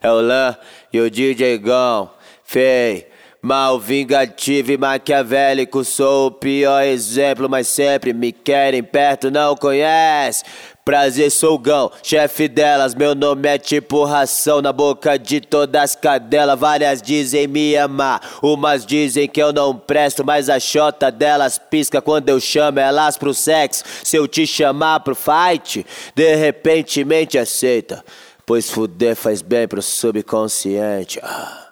É o Lan e o DJ Gão, fei. Mal vingativo e maquiavélico, sou o pior exemplo, mas sempre me querem perto, não conhece. Prazer, sou Gão, chefe delas. Meu nome é tipo ração na boca de todas as cadelas. Várias dizem me amar, umas dizem que eu não presto, mas a chota delas pisca quando eu chamo elas pro sexo. Se eu te chamar pro fight, de repente aceita. Pois fuder faz bem pro subconsciente. Ah.